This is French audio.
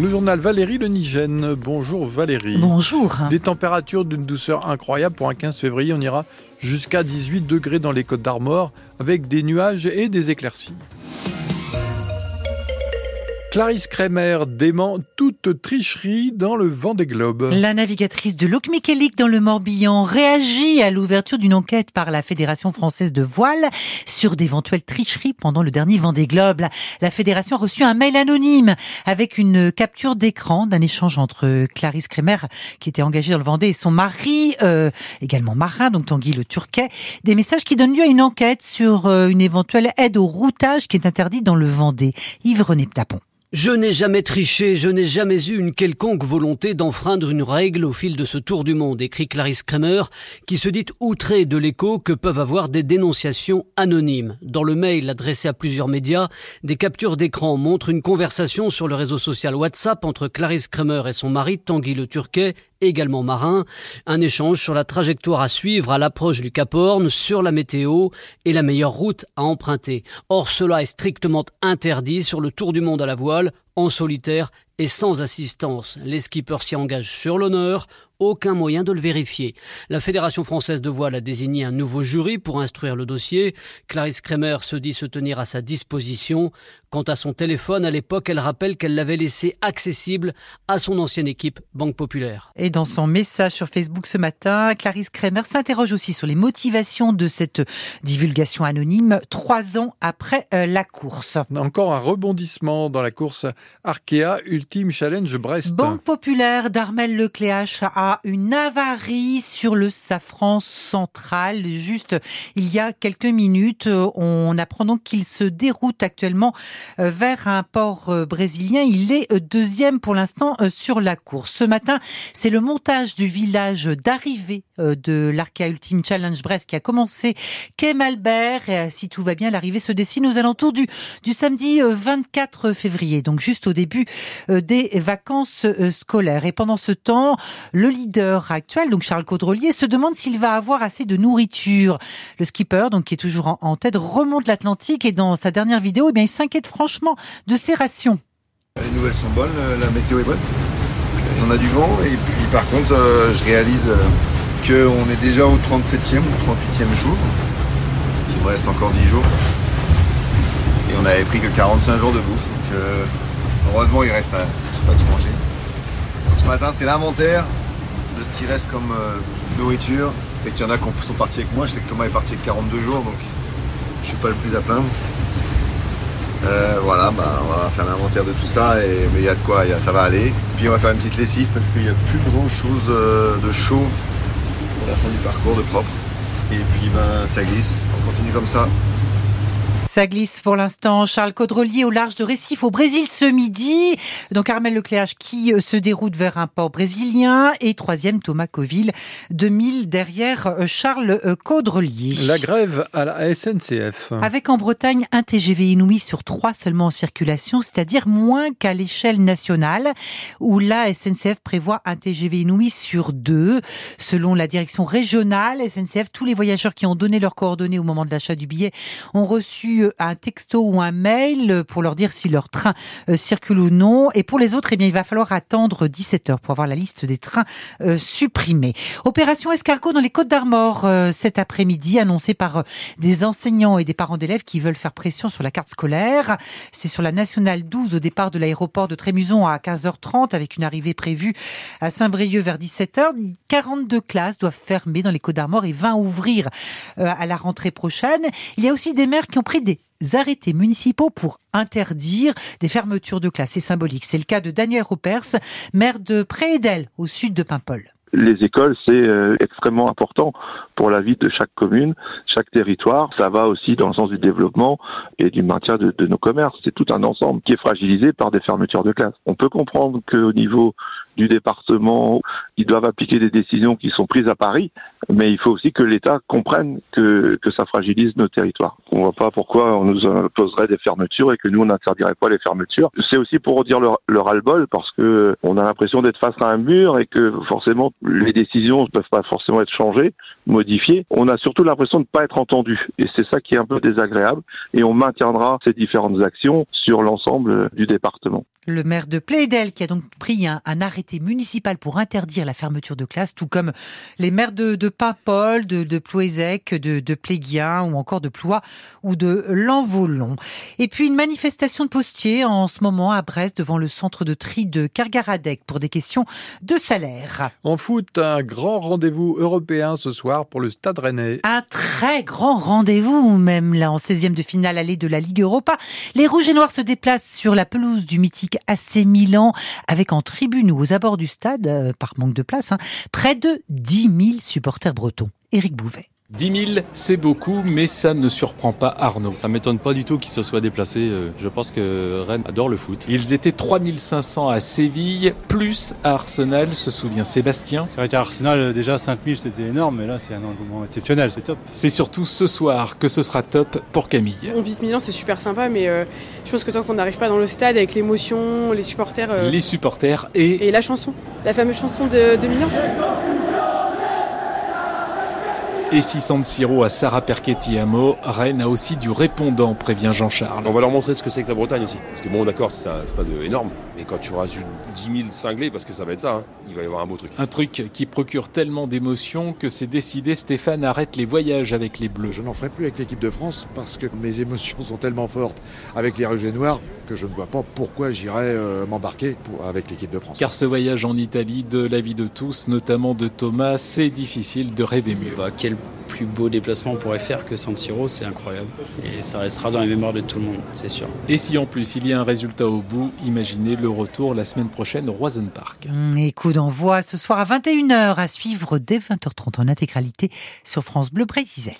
Le journal Valérie Le Nigène. Bonjour Valérie. Bonjour. Des températures d'une douceur incroyable pour un 15 février. On ira jusqu'à 18 degrés dans les Côtes d'Armor avec des nuages et des éclaircies. Clarisse Kremer dément toute tricherie dans le vent des globes. La navigatrice de Locmiquelic dans le Morbihan réagit à l'ouverture d'une enquête par la Fédération française de voile sur d'éventuelles tricheries pendant le dernier Vendée Globe. La fédération a reçu un mail anonyme avec une capture d'écran d'un échange entre Clarisse Kremer, qui était engagée dans le Vendée, et son mari, euh, également marin, donc Tanguy le Turquet. Des messages qui donnent lieu à une enquête sur euh, une éventuelle aide au routage qui est interdite dans le Vendée. Yves-René Tapon. Je n'ai jamais triché, je n'ai jamais eu une quelconque volonté d'enfreindre une règle au fil de ce tour du monde, écrit Clarisse Kramer, qui se dit outrée de l'écho que peuvent avoir des dénonciations anonymes. Dans le mail adressé à plusieurs médias, des captures d'écran montrent une conversation sur le réseau social WhatsApp entre Clarisse Kramer et son mari Tanguy Le Turquet également marin, un échange sur la trajectoire à suivre à l'approche du Cap Horn, sur la météo et la meilleure route à emprunter. Or, cela est strictement interdit sur le Tour du Monde à la voile, en solitaire et sans assistance. Les skippers s'y engagent sur l'honneur, aucun moyen de le vérifier. La Fédération française de voile a désigné un nouveau jury pour instruire le dossier. Clarisse Kremer se dit se tenir à sa disposition. Quant à son téléphone, à l'époque, elle rappelle qu'elle l'avait laissé accessible à son ancienne équipe Banque Populaire. Et dans son message sur Facebook ce matin, Clarisse Kremer s'interroge aussi sur les motivations de cette divulgation anonyme trois ans après euh, la course. Encore un rebondissement dans la course Arkea Banque Populaire d'Armel Lecléache a une avarie sur le safran central. Juste il y a quelques minutes, on apprend donc qu'il se déroute actuellement euh, vers un port euh, brésilien. Il est euh, deuxième pour l'instant sur la course. Ce matin, c'est le montage du village d'arrivée de l'Arca Ultime Challenge Brest qui a commencé quai Malbert. Et si tout va bien, l'arrivée se dessine aux alentours du, du samedi 24 février, donc juste au début des vacances scolaires. Et pendant ce temps, le leader actuel, donc Charles Caudrelier, se demande s'il va avoir assez de nourriture. Le skipper, donc qui est toujours en, tête, remonte l'Atlantique et dans sa dernière vidéo, eh bien, il s'inquiète franchement de ses rations. Les nouvelles sont bonnes, la météo est bonne. On a du vent et puis par contre, euh, je réalise euh, qu'on est déjà au 37e ou 38e jour. Il me reste encore 10 jours. Et on avait pris que 45 jours de bouffe. Donc euh, heureusement, il reste pas de manger. Ce matin, c'est l'inventaire de ce qui reste comme euh, nourriture. Fait qu'il y en a qui sont partis avec moi. Je sais que Thomas est parti avec 42 jours, donc je suis pas le plus à plaindre. Euh, voilà, bah, on va faire l'inventaire de tout ça, et, mais il y a de quoi, ça va aller. Puis on va faire une petite lessive parce qu'il n'y a plus grand chose euh, de chaud pour la fin du parcours, de propre. Et puis ben, ça glisse, on continue comme ça. Ça glisse pour l'instant. Charles Caudrelier au large de Récif au Brésil ce midi. Donc Armel Lecléage qui euh, se déroute vers un port brésilien. Et troisième, Thomas Coville, 2000 derrière euh, Charles euh, Caudrelier. La grève à la SNCF. Avec en Bretagne un TGV inouï sur trois seulement en circulation, c'est-à-dire moins qu'à l'échelle nationale, où la SNCF prévoit un TGV inouï sur deux. Selon la direction régionale SNCF, tous les voyageurs qui ont donné leurs coordonnées au moment de l'achat du billet ont reçu euh, un texto ou un mail pour leur dire si leur train euh, circule ou non. Et pour les autres, eh bien, il va falloir attendre 17 heures pour avoir la liste des trains euh, supprimés. Opération escargot dans les Côtes d'Armor cet après-midi, annoncée par des enseignants et des parents d'élèves qui veulent faire pression sur la carte scolaire. C'est sur la nationale 12 au départ de l'aéroport de Trémuson à 15h30 avec une arrivée prévue à Saint-Brieuc vers 17h. 42 classes doivent fermer dans les Côtes d'Armor et 20 ouvrir à la rentrée prochaine. Il y a aussi des maires qui ont pris des arrêtés municipaux pour interdire des fermetures de classes. C'est symbolique. C'est le cas de Daniel Ropers, maire de Prédel, au sud de Paimpol les écoles, c'est euh, extrêmement important pour la vie de chaque commune, chaque territoire. Ça va aussi dans le sens du développement et du maintien de, de nos commerces. C'est tout un ensemble qui est fragilisé par des fermetures de classes. On peut comprendre qu'au niveau du département. Ils doivent appliquer des décisions qui sont prises à Paris, mais il faut aussi que l'État comprenne que, ça fragilise nos territoires. On ne voit pas pourquoi on nous imposerait des fermetures et que nous, on n'interdirait pas les fermetures. C'est aussi pour redire le, le ras-le-bol parce que on a l'impression d'être face à un mur et que forcément les décisions ne peuvent pas forcément être changées, modifiées. On a surtout l'impression de ne pas être entendu et c'est ça qui est un peu désagréable et on maintiendra ces différentes actions sur l'ensemble du département. Le maire de Plaidel qui a donc pris un, arrêté municipal pour interdire la fermeture de classe, tout comme les maires de, de Paimpol, de, de Plouézec, de, de Pléguien ou encore de Ploie ou de Lanvolon. Et puis une manifestation de postiers en ce moment à Brest devant le centre de tri de Kergaradec pour des questions de salaire. En foot, un grand rendez-vous européen ce soir pour le Stade Rennais. Un très grand rendez-vous même là en 16e de finale allée de la Ligue Europa. Les Rouges et Noirs se déplacent sur la pelouse du mythique AC Milan, avec en tribune ou aux abords du stade, euh, par manque de place, hein, près de 10 000 supporters bretons. Éric Bouvet. 10 000, c'est beaucoup, mais ça ne surprend pas Arnaud. Ça m'étonne pas du tout qu'ils se soient déplacés. Euh, je pense que Rennes adore le foot. Ils étaient 3500 à Séville, plus à Arsenal, se souvient Sébastien. C'est vrai qu'à Arsenal, euh, déjà 5000 c'était énorme, mais là c'est un engouement exceptionnel, c'est top. C'est surtout ce soir que ce sera top pour Camille. On visite Milan, c'est super sympa, mais euh, je pense que tant qu'on n'arrive pas dans le stade avec l'émotion, les supporters. Les supporters et. Et la chanson, la fameuse chanson de, de Milan. Et si San Siro à Sarah Perchetti-Amo, Rennes a aussi du répondant, prévient Jean-Charles. On va leur montrer ce que c'est que la Bretagne aussi. Parce que bon, d'accord, c'est un stade énorme. Mais quand tu rajoutes 10 000 cinglés, parce que ça va être ça, hein, il va y avoir un beau truc. Un truc qui procure tellement d'émotions que c'est décidé, Stéphane arrête les voyages avec les Bleus. Je n'en ferai plus avec l'équipe de France parce que mes émotions sont tellement fortes avec les Rouges et Noirs que je ne vois pas pourquoi j'irais euh, m'embarquer avec l'équipe de France. Car ce voyage en Italie, de la vie de tous, notamment de Thomas, c'est difficile de rêver mieux. Bah, quel plus beau déplacement on pourrait faire que San Siro, c'est incroyable. Et ça restera dans les mémoires de tout le monde, c'est sûr. Et si en plus il y a un résultat au bout, imaginez le retour la semaine prochaine au Roisen Park. Mmh, et coup d'envoi ce soir à 21h à suivre dès 20h30 en intégralité sur France Bleu Brésil.